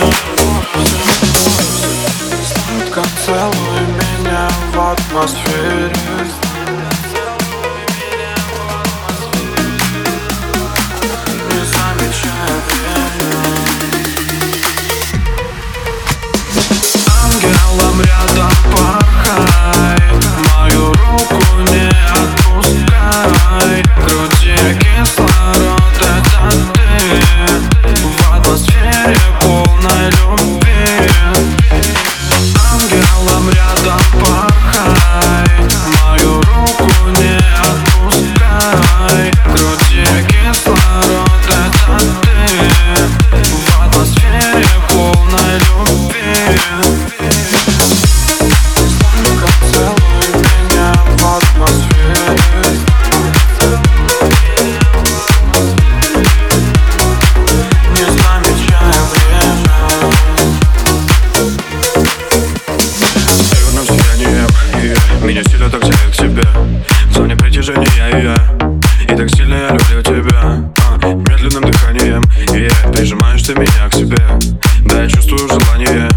бойся Сладко целуй меня в атмосфере тебя, так тянет к тебе, В зоне притяжения я и я. И так сильно я люблю тебя. А, медленным дыханием и я Прижимаешь ты меня к себе. Да, я чувствую желание.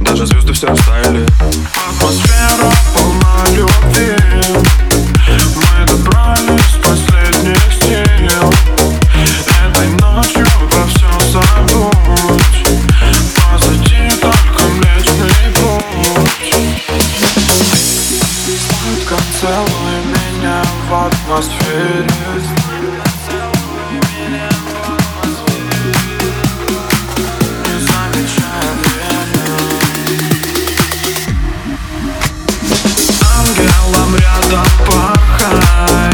Даже звезды все растаяли Атмосфера. Поцелуй меня в атмосфере Не замечая Ангелом рядом порхай.